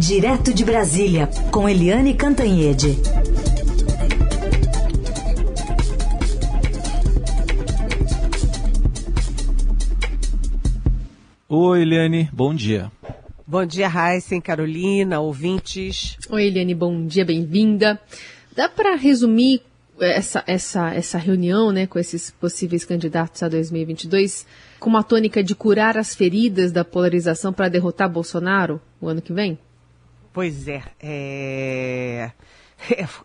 Direto de Brasília, com Eliane Cantanhede. Oi, Eliane, bom dia. Bom dia, Raíssen, Carolina, ouvintes. Oi, Eliane, bom dia, bem-vinda. Dá para resumir essa, essa, essa reunião né, com esses possíveis candidatos a 2022 com uma tônica de curar as feridas da polarização para derrotar Bolsonaro o ano que vem? Pois é, é,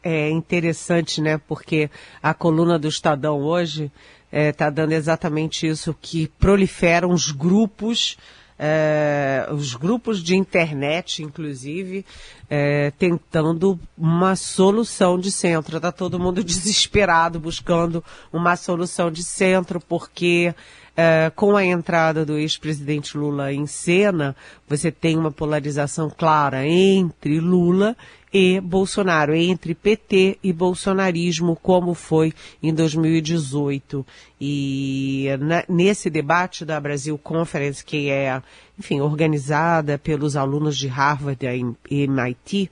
é interessante, né? Porque a coluna do Estadão hoje está é, tá dando exatamente isso, que proliferam os grupos é, os grupos de internet, inclusive, é, tentando uma solução de centro. Está todo mundo desesperado buscando uma solução de centro, porque é, com a entrada do ex-presidente Lula em cena, você tem uma polarização clara entre Lula e Bolsonaro, entre PT e bolsonarismo, como foi em 2018. E na, nesse debate da Brasil Conference, que é, enfim, organizada pelos alunos de Harvard e MIT,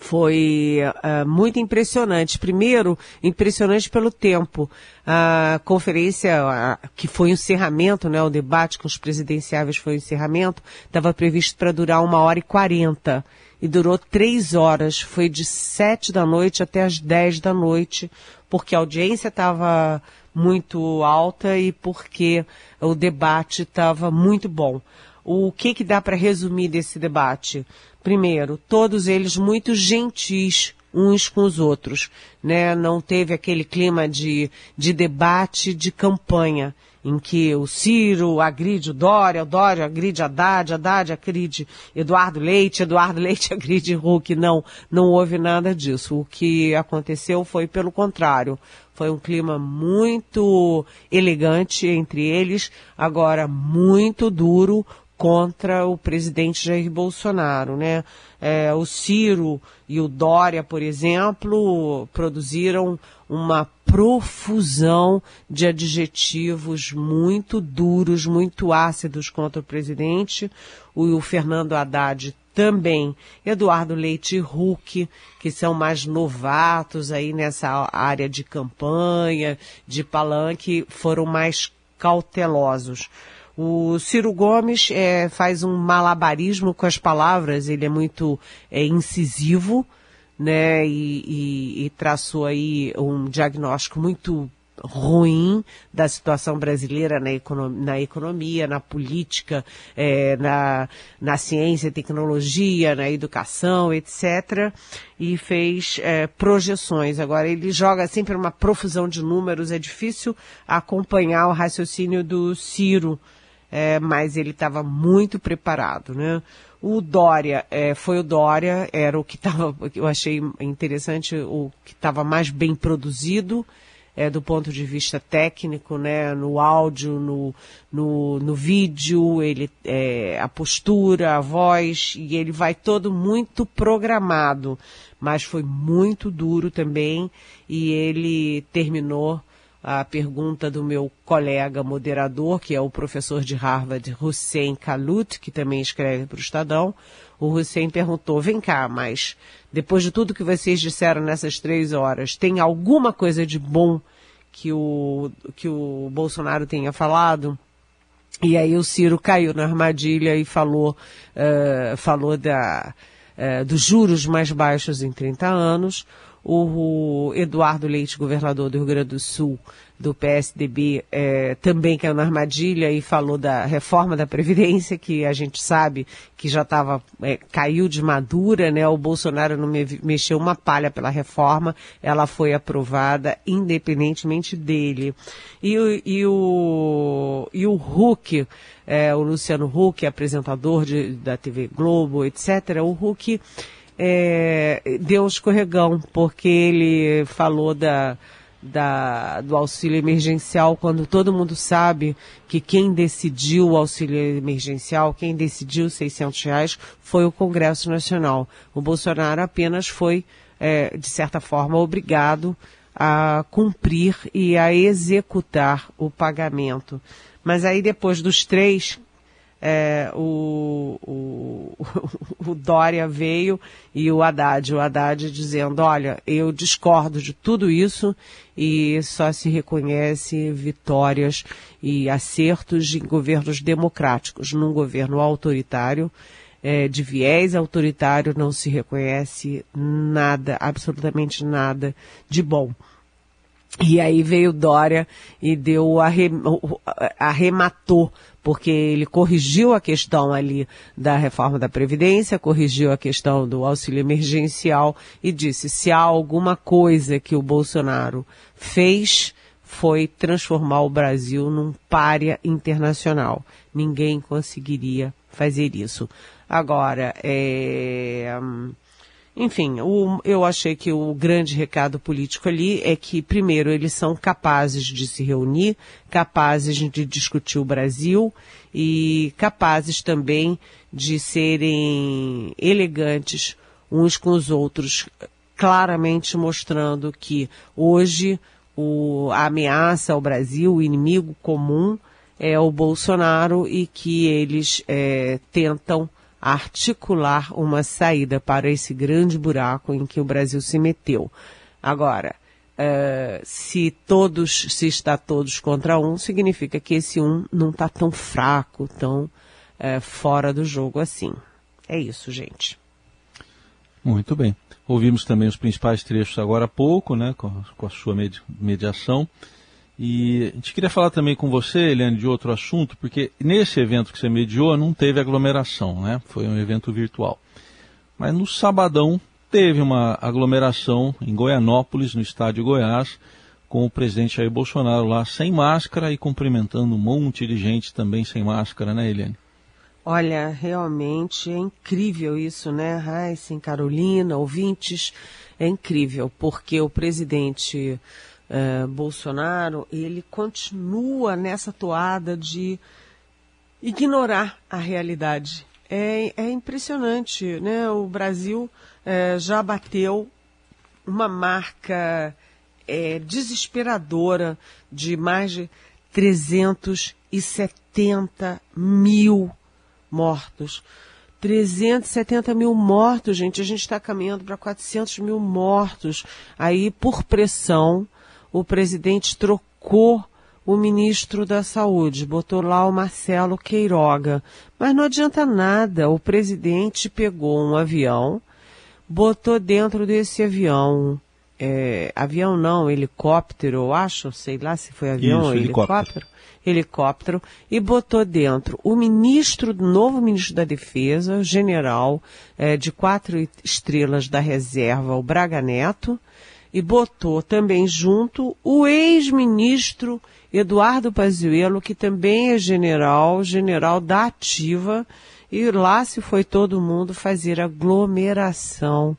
foi uh, muito impressionante. Primeiro, impressionante pelo tempo. A conferência, que foi o encerramento, né, o debate com os presidenciáveis foi o encerramento, estava previsto para durar uma hora e quarenta e durou três horas. Foi de sete da noite até as dez da noite, porque a audiência estava muito alta e porque o debate estava muito bom. O que, que dá para resumir desse debate? Primeiro, todos eles muito gentis uns com os outros, né? Não teve aquele clima de, de debate, de campanha em que o Ciro agride o Dória, o Dória agride Haddad, Haddad agride Eduardo Leite, Eduardo Leite agride Huck. Não, não houve nada disso. O que aconteceu foi pelo contrário. Foi um clima muito elegante entre eles, agora muito duro, contra o presidente Jair Bolsonaro, né? É, o Ciro e o Dória, por exemplo, produziram uma profusão de adjetivos muito duros, muito ácidos contra o presidente. O, o Fernando Haddad também. Eduardo Leite e Huck, que são mais novatos aí nessa área de campanha, de palanque, foram mais cautelosos. O Ciro Gomes é, faz um malabarismo com as palavras, ele é muito é, incisivo, né, e, e, e traçou aí um diagnóstico muito ruim da situação brasileira na economia, na, economia, na política, é, na, na ciência e tecnologia, na educação, etc. E fez é, projeções. Agora, ele joga sempre uma profusão de números, é difícil acompanhar o raciocínio do Ciro é, mas ele estava muito preparado, né? O Dória, é, foi o Dória, era o que estava, eu achei interessante, o que estava mais bem produzido, é, do ponto de vista técnico, né, no áudio, no, no, no vídeo, ele, é, a postura, a voz, e ele vai todo muito programado, mas foi muito duro também, e ele terminou a pergunta do meu colega moderador, que é o professor de Harvard, Hussein Kalut, que também escreve para o Estadão. O Hussein perguntou, vem cá, mas depois de tudo que vocês disseram nessas três horas, tem alguma coisa de bom que o, que o Bolsonaro tenha falado? E aí o Ciro caiu na armadilha e falou, uh, falou da, uh, dos juros mais baixos em 30 anos o Eduardo Leite, governador do Rio Grande do Sul, do PSDB, é, também caiu na armadilha e falou da reforma da Previdência, que a gente sabe que já estava, é, caiu de madura, né? O Bolsonaro não me, mexeu uma palha pela reforma, ela foi aprovada independentemente dele. E, e o, e o Huck, é, o Luciano Huck, apresentador de, da TV Globo, etc., o Huck é, deu um escorregão, porque ele falou da, da, do auxílio emergencial, quando todo mundo sabe que quem decidiu o auxílio emergencial, quem decidiu os 600 reais, foi o Congresso Nacional. O Bolsonaro apenas foi, é, de certa forma, obrigado a cumprir e a executar o pagamento. Mas aí depois dos três, é, o, o, o Dória veio e o Haddad, o Haddad dizendo, olha, eu discordo de tudo isso e só se reconhece vitórias e acertos em governos democráticos. Num governo autoritário, é, de viés autoritário, não se reconhece nada, absolutamente nada de bom. E aí veio Dória e deu arrematou, porque ele corrigiu a questão ali da reforma da Previdência, corrigiu a questão do auxílio emergencial e disse, se há alguma coisa que o Bolsonaro fez, foi transformar o Brasil num párea internacional. Ninguém conseguiria fazer isso. Agora, é, enfim, o, eu achei que o grande recado político ali é que, primeiro, eles são capazes de se reunir, capazes de discutir o Brasil e capazes também de serem elegantes uns com os outros, claramente mostrando que hoje o, a ameaça ao Brasil, o inimigo comum, é o Bolsonaro e que eles é, tentam articular uma saída para esse grande buraco em que o Brasil se meteu. Agora, uh, se todos, se está todos contra um, significa que esse um não está tão fraco, tão uh, fora do jogo assim. É isso, gente. Muito bem. Ouvimos também os principais trechos agora há pouco, né, com com a sua mediação. E a gente queria falar também com você, Eliane, de outro assunto, porque nesse evento que você mediou não teve aglomeração, né? Foi um evento virtual. Mas no sabadão teve uma aglomeração em Goianópolis, no estádio Goiás, com o presidente Jair Bolsonaro lá sem máscara e cumprimentando um monte de gente também sem máscara, né, Eliane? Olha, realmente é incrível isso, né, Raíssa, Carolina, ouvintes, é incrível, porque o presidente uh, Bolsonaro, ele continua nessa toada de ignorar a realidade. É, é impressionante, né? O Brasil uh, já bateu uma marca é, desesperadora de mais de 370 mil mortos. 370 mil mortos, gente. A gente está caminhando para 400 mil mortos. Aí, por pressão o presidente trocou o ministro da Saúde, botou lá o Marcelo Queiroga. Mas não adianta nada, o presidente pegou um avião, botou dentro desse avião, é, avião não, helicóptero, eu acho, sei lá se foi avião Isso, ou helicóptero. helicóptero, helicóptero, e botou dentro o ministro, novo ministro da Defesa, general é, de quatro estrelas da reserva, o Braga Neto, e botou também junto o ex-ministro Eduardo Pazuello, que também é general, general da ativa, e lá se foi todo mundo fazer aglomeração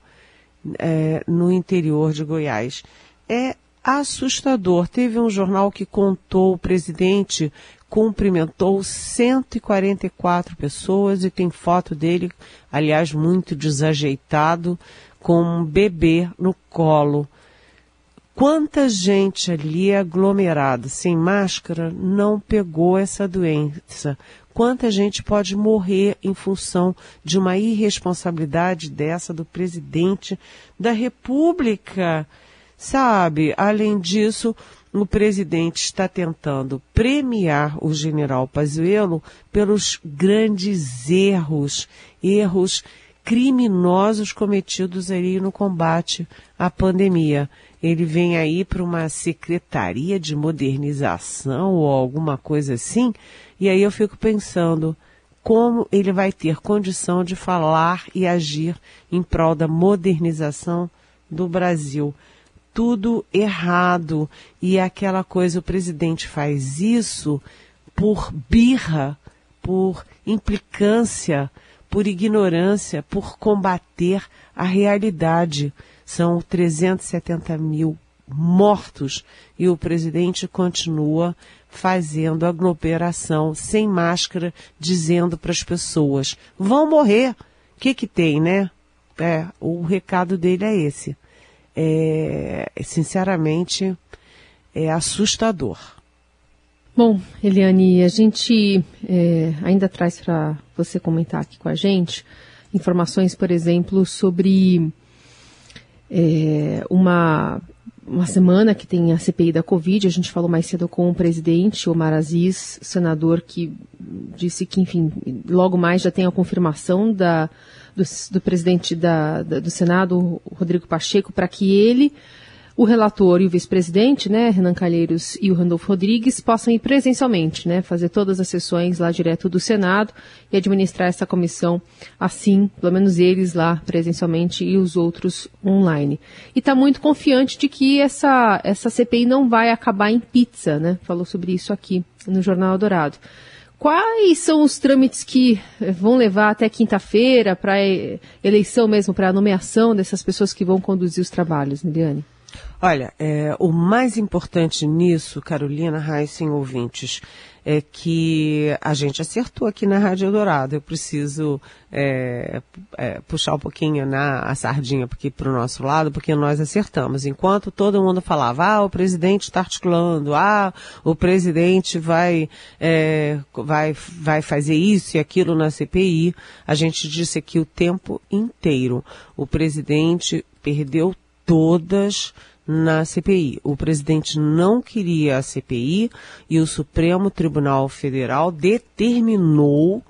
é, no interior de Goiás. É assustador. Teve um jornal que contou o presidente cumprimentou 144 pessoas e tem foto dele, aliás, muito desajeitado, com um bebê no colo. Quanta gente ali aglomerada, sem máscara, não pegou essa doença? Quanta gente pode morrer em função de uma irresponsabilidade dessa do presidente da República? Sabe, além disso, o presidente está tentando premiar o general Pazuello pelos grandes erros, erros criminosos cometidos ali no combate à pandemia ele vem aí para uma secretaria de modernização ou alguma coisa assim, e aí eu fico pensando como ele vai ter condição de falar e agir em prol da modernização do Brasil. Tudo errado. E aquela coisa, o presidente faz isso por birra, por implicância, por ignorância, por combater a realidade. São 370 mil mortos e o presidente continua fazendo aglomeração sem máscara, dizendo para as pessoas: vão morrer. O que que tem, né? É, o recado dele é esse. É, sinceramente, é assustador. Bom, Eliane, a gente é, ainda traz para você comentar aqui com a gente informações, por exemplo, sobre é, uma, uma semana que tem a CPI da Covid. A gente falou mais cedo com o presidente, Omar Aziz, senador, que disse que, enfim, logo mais já tem a confirmação da, do, do presidente da, da, do Senado, Rodrigo Pacheco, para que ele o relator e o vice-presidente, né, Renan Calheiros e o Randolfo Rodrigues, possam ir presencialmente, né, fazer todas as sessões lá direto do Senado e administrar essa comissão assim, pelo menos eles lá presencialmente e os outros online. E está muito confiante de que essa, essa CPI não vai acabar em pizza, né, falou sobre isso aqui no Jornal Dourado. Quais são os trâmites que vão levar até quinta-feira para eleição mesmo, para a nomeação dessas pessoas que vão conduzir os trabalhos, Miliane? Olha, é, o mais importante nisso, Carolina Heissen, ouvintes, é que a gente acertou aqui na Rádio Eldorado. Eu preciso é, é, puxar um pouquinho na a sardinha para o nosso lado, porque nós acertamos. Enquanto todo mundo falava, ah, o presidente está articulando, ah, o presidente vai, é, vai, vai fazer isso e aquilo na CPI, a gente disse aqui o tempo inteiro. O presidente perdeu todas na CPI. O presidente não queria a CPI e o Supremo Tribunal Federal determinou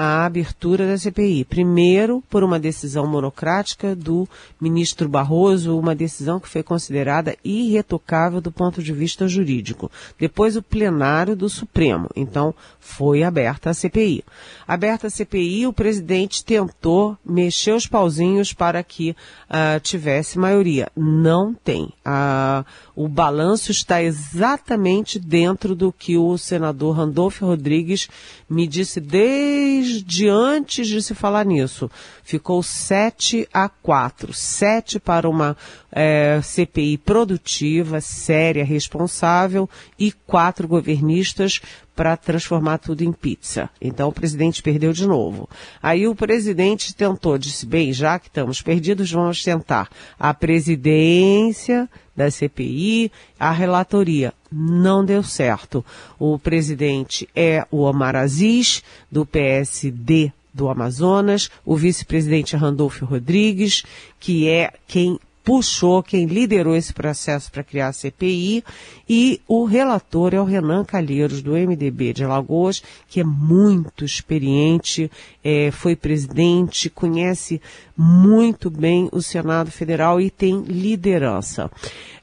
a abertura da CPI. Primeiro, por uma decisão monocrática do ministro Barroso, uma decisão que foi considerada irretocável do ponto de vista jurídico. Depois, o plenário do Supremo. Então, foi aberta a CPI. Aberta a CPI, o presidente tentou mexer os pauzinhos para que uh, tivesse maioria. Não tem. Uh, o balanço está exatamente dentro do que o senador Randolfo Rodrigues me disse desde antes de se falar nisso. Ficou 7 a 4. 7 para uma é, CPI produtiva, séria, responsável e quatro governistas para transformar tudo em pizza. Então o presidente perdeu de novo. Aí o presidente tentou, disse, bem, já que estamos perdidos, vamos tentar a presidência da CPI, a relatoria. Não deu certo. O presidente é o Omar Aziz, do PSD do Amazonas, o vice-presidente é Randolfo Rodrigues, que é quem puxou, quem liderou esse processo para criar a CPI, e o relator é o Renan Calheiros, do MDB de Alagoas, que é muito experiente, é, foi presidente, conhece muito bem o Senado Federal e tem liderança.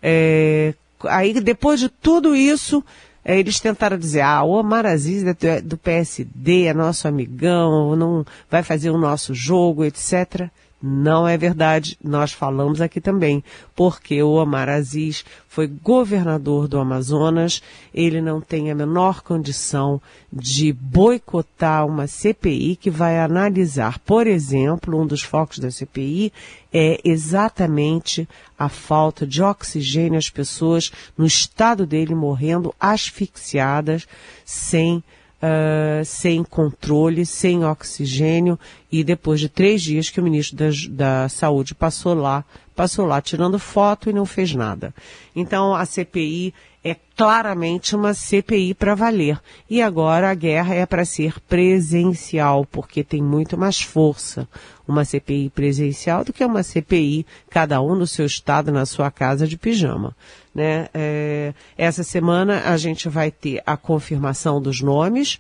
É, aí, depois de tudo isso, é, eles tentaram dizer, ah, o Omar Aziz é do PSD, é nosso amigão, não vai fazer o nosso jogo, etc. Não é verdade, nós falamos aqui também, porque o Omar Aziz foi governador do Amazonas, ele não tem a menor condição de boicotar uma CPI que vai analisar, por exemplo, um dos focos da CPI é exatamente a falta de oxigênio, as pessoas no estado dele morrendo asfixiadas, sem uh, sem controle, sem oxigênio, e depois de três dias que o ministro da, da Saúde passou lá, passou lá tirando foto e não fez nada. Então a CPI é claramente uma CPI para valer. E agora a guerra é para ser presencial, porque tem muito mais força uma CPI presencial do que uma CPI, cada um no seu estado, na sua casa de pijama. Né? É, essa semana a gente vai ter a confirmação dos nomes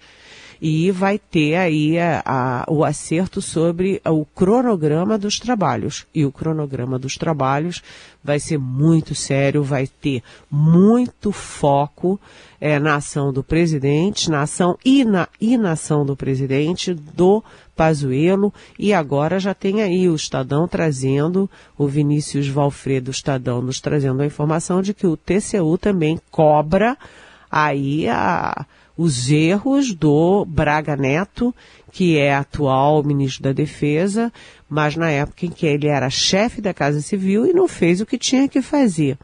e vai ter aí a, a, o acerto sobre o cronograma dos trabalhos. E o cronograma dos trabalhos vai ser muito sério, vai ter muito foco é, na ação do presidente, na ação e na inação do presidente, do Pazuello, e agora já tem aí o Estadão trazendo, o Vinícius Valfredo Estadão nos trazendo a informação de que o TCU também cobra aí a, os erros do Braga Neto, que é atual ministro da Defesa, mas na época em que ele era chefe da Casa Civil e não fez o que tinha que fazer.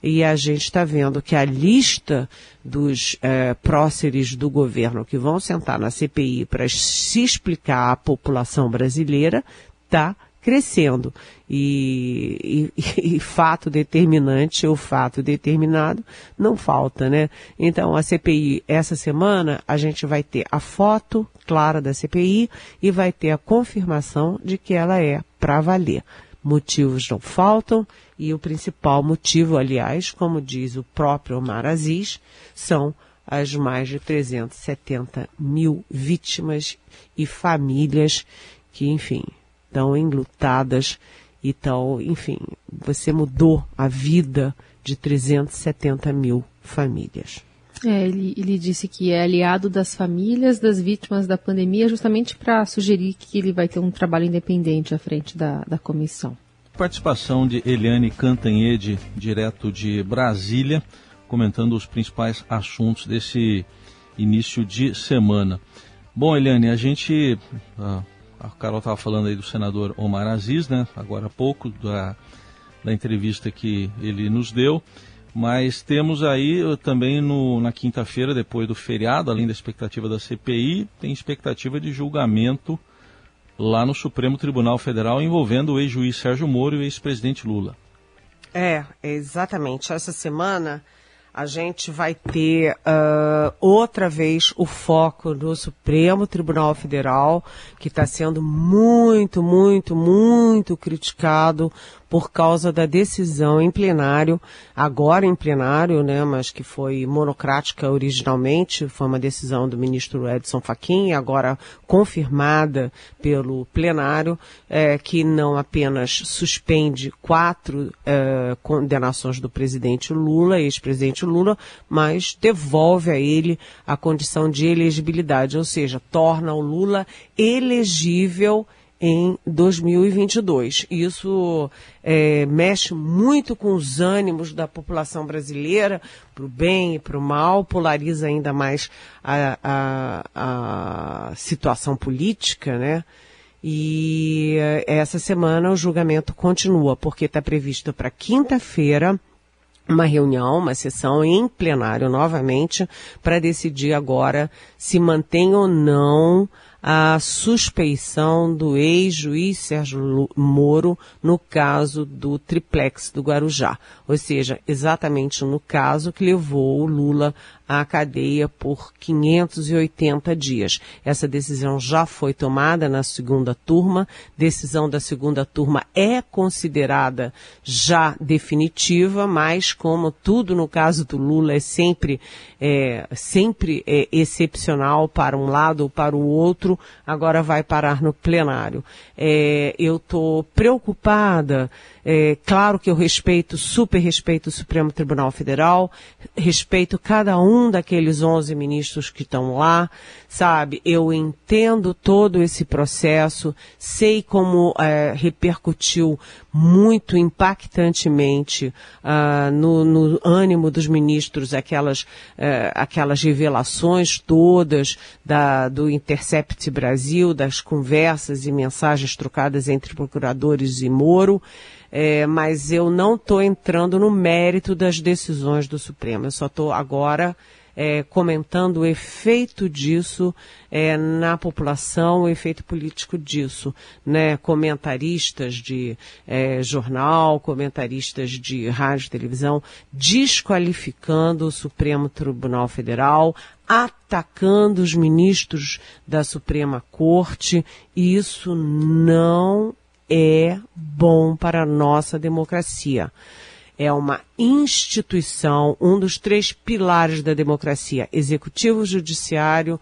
E a gente está vendo que a lista dos é, próceres do governo que vão sentar na CPI para se explicar à população brasileira está crescendo. E, e, e, fato determinante ou fato determinado não falta, né? Então, a CPI, essa semana, a gente vai ter a foto clara da CPI e vai ter a confirmação de que ela é para valer. Motivos não faltam e o principal motivo, aliás, como diz o próprio Omar Aziz, são as mais de 370 mil vítimas e famílias que, enfim, estão enlutadas e estão, enfim, você mudou a vida de 370 mil famílias. É, ele, ele disse que é aliado das famílias das vítimas da pandemia, justamente para sugerir que ele vai ter um trabalho independente à frente da, da comissão. Participação de Eliane Cantanhede, direto de Brasília comentando os principais assuntos desse início de semana. Bom, Eliane, a gente. A, a Carol estava falando aí do senador Omar Aziz, né? Agora há pouco, da, da entrevista que ele nos deu. Mas temos aí também no, na quinta-feira, depois do feriado, além da expectativa da CPI, tem expectativa de julgamento lá no Supremo Tribunal Federal envolvendo o ex-juiz Sérgio Moro e o ex-presidente Lula. É, exatamente. Essa semana a gente vai ter uh, outra vez o foco no Supremo Tribunal Federal, que está sendo muito, muito, muito criticado por causa da decisão em plenário, agora em plenário, né, mas que foi monocrática originalmente, foi uma decisão do ministro Edson Fachin, agora confirmada pelo plenário, é, que não apenas suspende quatro é, condenações do presidente Lula, ex-presidente Lula, mas devolve a ele a condição de elegibilidade, ou seja, torna o Lula elegível em 2022. Isso é, mexe muito com os ânimos da população brasileira, para o bem e para o mal, polariza ainda mais a, a, a situação política, né? E essa semana o julgamento continua, porque está previsto para quinta-feira uma reunião, uma sessão em plenário novamente, para decidir agora se mantém ou não a suspeição do ex-juiz Sérgio Moro no caso do triplex do Guarujá. Ou seja, exatamente no caso que levou o Lula à cadeia por 580 dias. Essa decisão já foi tomada na segunda turma. Decisão da segunda turma é considerada já definitiva, mas como tudo no caso do Lula é sempre, é, sempre é excepcional para um lado ou para o outro, agora vai parar no plenário. É, eu estou preocupada é, claro que eu respeito, super respeito o Supremo Tribunal Federal, respeito cada um daqueles 11 ministros que estão lá, sabe? Eu entendo todo esse processo, sei como é, repercutiu muito impactantemente uh, no, no, ânimo dos ministros aquelas, uh, aquelas revelações todas da, do Intercept Brasil, das conversas e mensagens trocadas entre procuradores e Moro é, mas eu não estou entrando no mérito das decisões do Supremo. Eu só estou agora é, comentando o efeito disso é, na população, o efeito político disso. Né? Comentaristas de é, jornal, comentaristas de rádio e televisão, desqualificando o Supremo Tribunal Federal, atacando os ministros da Suprema Corte, e isso não é bom para a nossa democracia. É uma instituição, um dos três pilares da democracia, executivo, judiciário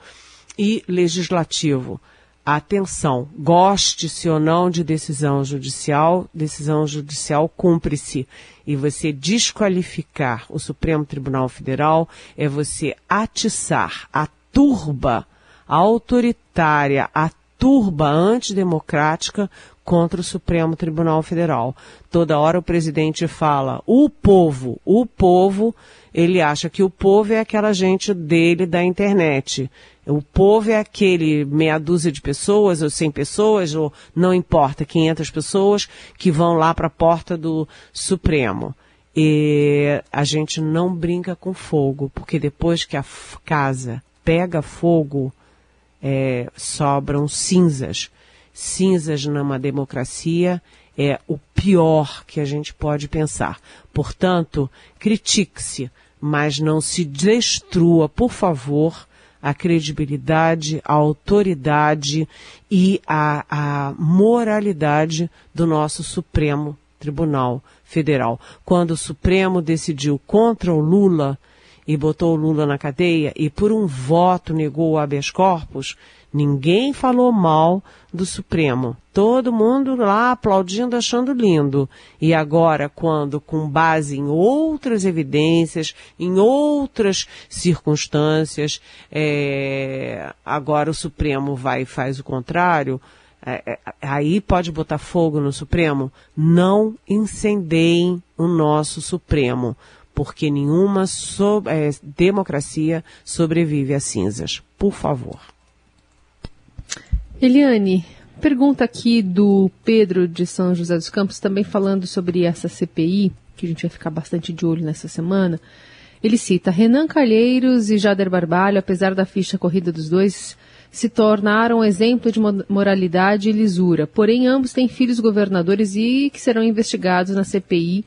e legislativo. Atenção, goste-se ou não de decisão judicial, decisão judicial cumpre-se. E você desqualificar o Supremo Tribunal Federal é você atiçar a turba autoritária, a turba antidemocrática contra o Supremo Tribunal Federal. Toda hora o presidente fala o povo, o povo, ele acha que o povo é aquela gente dele da internet. O povo é aquele meia dúzia de pessoas, ou cem pessoas, ou não importa, 500 pessoas que vão lá para a porta do Supremo. E a gente não brinca com fogo, porque depois que a casa pega fogo, é, sobram cinzas cinzas numa democracia é o pior que a gente pode pensar. Portanto, critique-se, mas não se destrua, por favor, a credibilidade, a autoridade e a, a moralidade do nosso Supremo Tribunal Federal. Quando o Supremo decidiu contra o Lula e botou o Lula na cadeia e por um voto negou o habeas corpus, ninguém falou mal do Supremo. Todo mundo lá aplaudindo, achando lindo. E agora, quando, com base em outras evidências, em outras circunstâncias, é, agora o Supremo vai e faz o contrário, é, é, aí pode botar fogo no Supremo? Não incendeiem o nosso Supremo, porque nenhuma so, é, democracia sobrevive a cinzas. Por favor. Eliane, pergunta aqui do Pedro de São José dos Campos, também falando sobre essa CPI, que a gente vai ficar bastante de olho nessa semana. Ele cita Renan Calheiros e Jader Barbalho, apesar da ficha corrida dos dois, se tornaram exemplo de moralidade e lisura. Porém, ambos têm filhos governadores e que serão investigados na CPI.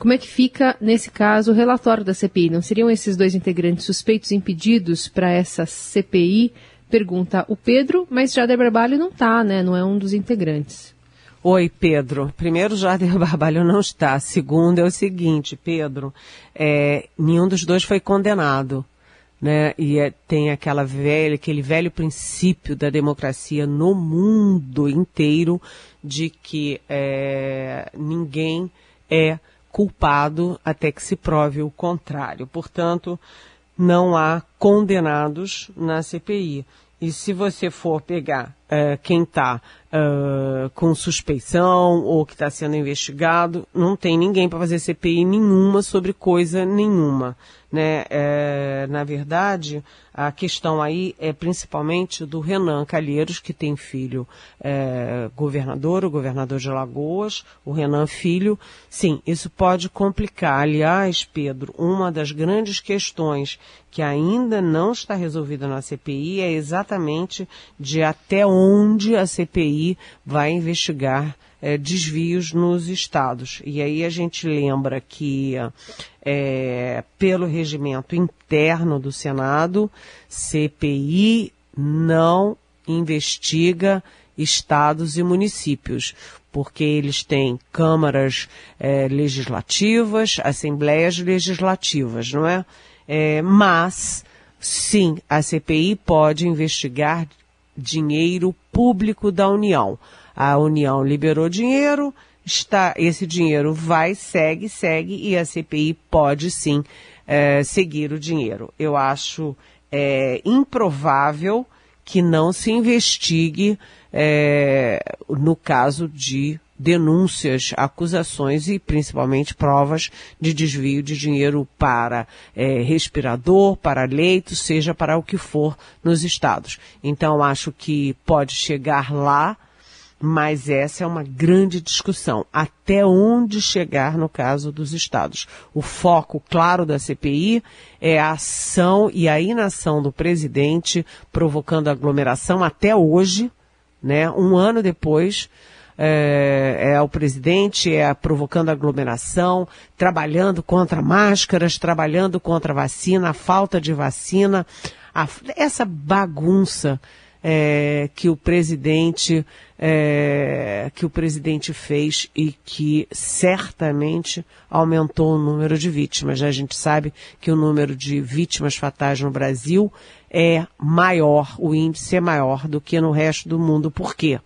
Como é que fica, nesse caso, o relatório da CPI? Não seriam esses dois integrantes suspeitos impedidos para essa CPI? Pergunta o Pedro, mas Jader Barbalho não está, né? Não é um dos integrantes. Oi, Pedro. Primeiro, Jader Barbalho não está. Segundo, é o seguinte, Pedro, é, nenhum dos dois foi condenado né? E é, tem aquela velha, aquele velho princípio da democracia no mundo inteiro de que é, ninguém é culpado até que se prove o contrário. Portanto, não há condenados na CPI. E se você for pegar uh, quem está uh, com suspeição ou que está sendo investigado, não tem ninguém para fazer CPI nenhuma sobre coisa nenhuma. Né? É, na verdade, a questão aí é principalmente do Renan Calheiros, que tem filho é, governador, o governador de Alagoas, o Renan Filho. Sim, isso pode complicar. Aliás, Pedro, uma das grandes questões que ainda não está resolvida na CPI é exatamente de até onde a CPI vai investigar é, desvios nos estados. E aí a gente lembra que, é, pelo regimento interno do Senado, CPI não investiga estados e municípios, porque eles têm câmaras é, legislativas, assembleias legislativas, não é? é? Mas, sim, a CPI pode investigar dinheiro público da União. A União liberou dinheiro, está, esse dinheiro vai, segue, segue, e a CPI pode sim é, seguir o dinheiro. Eu acho é, improvável que não se investigue é, no caso de denúncias, acusações e principalmente provas de desvio de dinheiro para é, respirador, para leito, seja para o que for nos estados. Então acho que pode chegar lá mas essa é uma grande discussão. Até onde chegar no caso dos estados? O foco, claro, da CPI é a ação e a inação do presidente provocando aglomeração até hoje, né? Um ano depois, é, é, o presidente é provocando aglomeração, trabalhando contra máscaras, trabalhando contra vacina, a falta de vacina, a, essa bagunça é, que o presidente é, que o presidente fez e que certamente aumentou o número de vítimas. A gente sabe que o número de vítimas fatais no Brasil é maior, o índice é maior do que no resto do mundo. Por quê?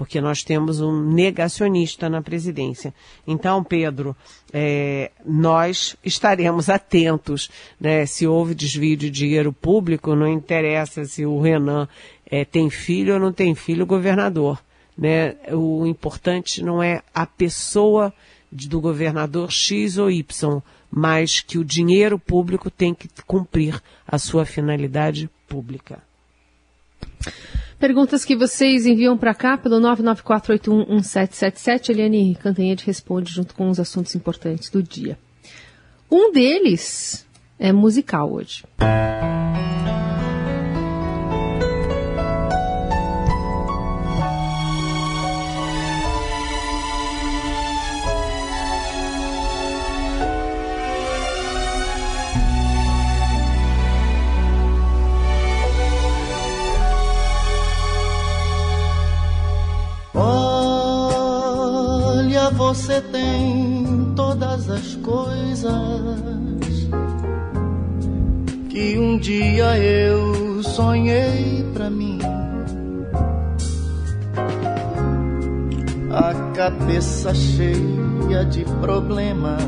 Porque nós temos um negacionista na presidência. Então, Pedro, é, nós estaremos atentos, né? Se houve desvio de dinheiro público, não interessa se o Renan é, tem filho ou não tem filho, governador. Né? O importante não é a pessoa do governador X ou Y, mas que o dinheiro público tem que cumprir a sua finalidade pública. Perguntas que vocês enviam para cá pelo 994811777. Eliane Cantanhede responde junto com os assuntos importantes do dia. Um deles é musical hoje. Você tem todas as coisas que um dia eu sonhei pra mim. A cabeça cheia de problemas.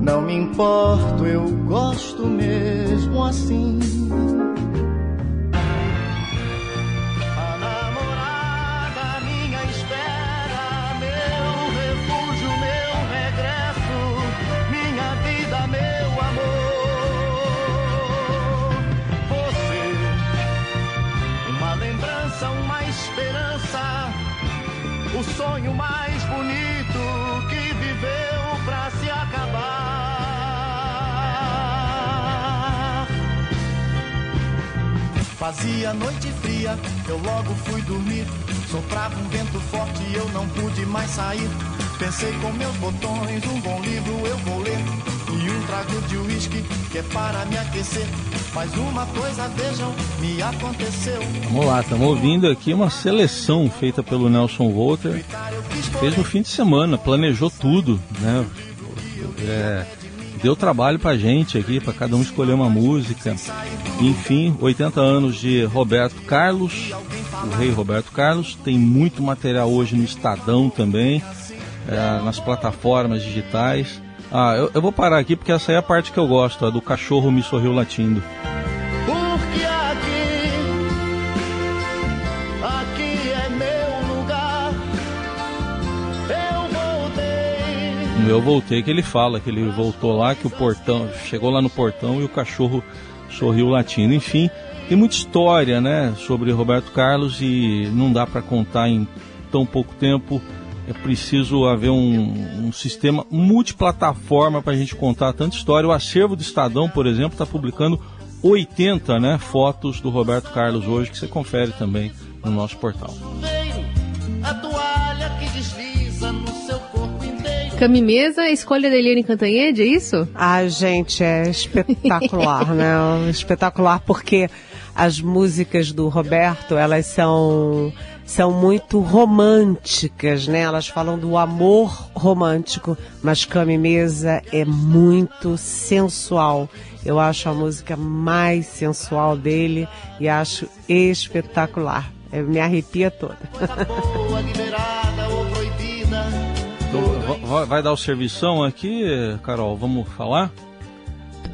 Não me importo, eu gosto mesmo assim. Sonho mais bonito que viveu pra se acabar. Fazia noite fria, eu logo fui dormir. Soprava um vento forte e eu não pude mais sair. Pensei com meus botões, um bom livro eu vou ler. Trago de uísque que é para me aquecer. Uma coisa, vejam, me aconteceu. Vamos lá, estamos ouvindo aqui uma seleção feita pelo Nelson Volter. Fez no fim de semana, planejou tudo, né? É, deu trabalho pra gente aqui, para cada um escolher uma música. Enfim, 80 anos de Roberto Carlos, o rei Roberto Carlos. Tem muito material hoje no Estadão também é, nas plataformas digitais. Ah, eu, eu, vou parar aqui porque essa é a parte que eu gosto, a do cachorro me sorriu latindo. Porque aqui, aqui é meu lugar. Eu voltei. Eu voltei que ele fala que ele voltou lá, que o portão chegou lá no portão e o cachorro sorriu latindo. Enfim, tem muita história, né, sobre Roberto Carlos e não dá para contar em tão pouco tempo é preciso haver um, um sistema multiplataforma para a gente contar tanta história. O acervo do Estadão, por exemplo, está publicando 80 né, fotos do Roberto Carlos hoje, que você confere também no nosso portal. Camimesa, escolha da Eliane Cantanhede, é isso? Ah, gente, é espetacular, né? Espetacular porque as músicas do Roberto, elas são são muito românticas, né? Elas falam do amor romântico, mas Cama Mesa é muito sensual. Eu acho a música mais sensual dele e acho espetacular. Eu me arrepia toda. Vai dar o servição aqui, Carol? Vamos falar?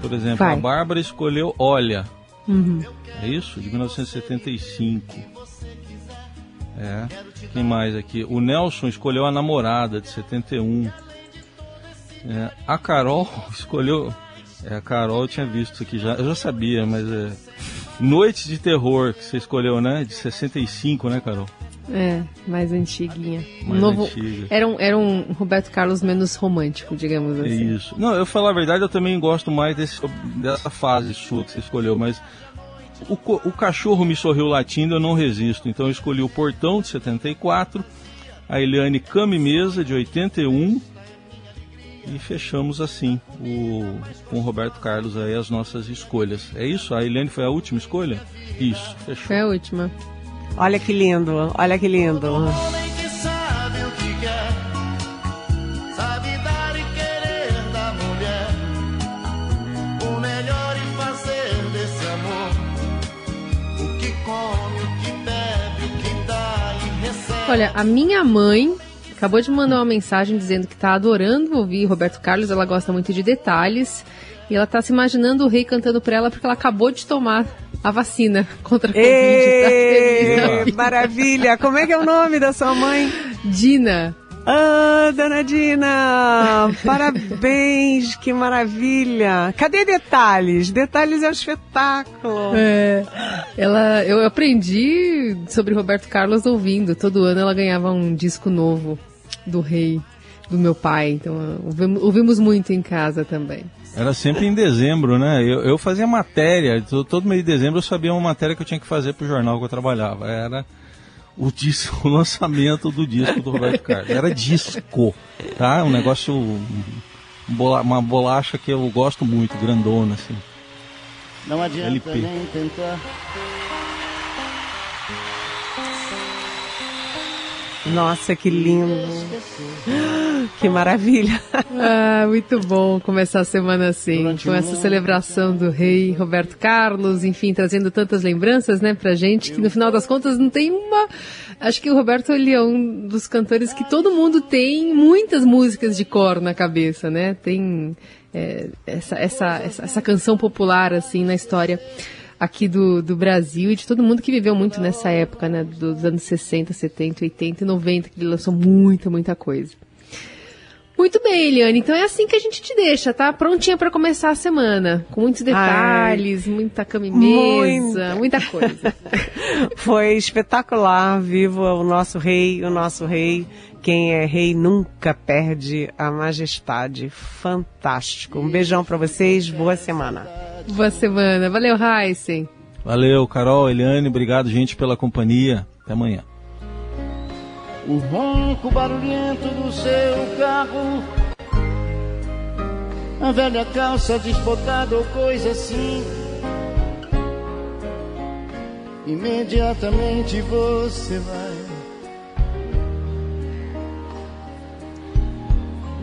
Por exemplo, vai. a Bárbara escolheu Olha. Uhum. É isso? De 1975. É. Quem mais aqui? O Nelson escolheu a namorada de 71. É. A Carol escolheu. É, a Carol eu tinha visto aqui já. Eu já sabia, mas é. Noite de Terror, que você escolheu, né? De 65, né, Carol? É, mais antiguinha. Mais Novo, antiga. Era um, era um Roberto Carlos menos romântico, digamos assim. Isso. Não, eu falar a verdade, eu também gosto mais desse, dessa fase sua que você escolheu, mas o, o cachorro me sorriu latindo, eu não resisto. Então eu escolhi o Portão de 74, a Eliane Came Mesa de 81 e fechamos assim o, com o Roberto Carlos aí as nossas escolhas. É isso? A Eliane foi a última escolha? Isso, fechou. Foi a última. Olha que lindo, olha que lindo. Olha, a minha mãe acabou de mandar uma mensagem dizendo que está adorando ouvir Roberto Carlos, ela gosta muito de detalhes. E ela está se imaginando o rei cantando para ela porque ela acabou de tomar a vacina contra a Covid. Ei, tá maravilha! Como é que é o nome da sua mãe? Dina. Ah, Dona Dina, parabéns, que maravilha. Cadê detalhes? Detalhes é um espetáculo. É, ela, eu aprendi sobre Roberto Carlos ouvindo. Todo ano ela ganhava um disco novo do rei, do meu pai. Então ouvimos, ouvimos muito em casa também. Era sempre em dezembro, né? Eu, eu fazia matéria, todo mês de dezembro eu sabia uma matéria que eu tinha que fazer para o jornal que eu trabalhava. Era o disco, o lançamento do disco do Roberto Carlos. Era disco, tá? Um negócio, uma bolacha que eu gosto muito, grandona, assim. Não adianta LP. nem tentar. Nossa, que lindo. Que maravilha. Ah, muito bom começar a semana assim, com essa celebração do rei Roberto Carlos, enfim, trazendo tantas lembranças, né, pra gente, que no final das contas não tem uma... Acho que o Roberto, ele é um dos cantores que todo mundo tem muitas músicas de cor na cabeça, né, tem é, essa, essa, essa, essa canção popular, assim, na história aqui do, do Brasil e de todo mundo que viveu muito nessa época, né? Dos anos 60, 70, 80 e 90, que ele lançou muita, muita coisa. Muito bem, Eliane. Então é assim que a gente te deixa, tá? Prontinha para começar a semana. Com muitos detalhes, Ai, muita cama e mesa, muita, muita coisa. Foi espetacular. Viva o nosso rei, o nosso rei. Quem é rei nunca perde a majestade. Fantástico. Um beijão para vocês. Boa semana. Boa semana. Valeu, Heisen. Valeu, Carol, Eliane. Obrigado, gente, pela companhia. Até amanhã. O ronco barulhento do seu carro, a velha calça desbotada ou coisa assim. Imediatamente você vai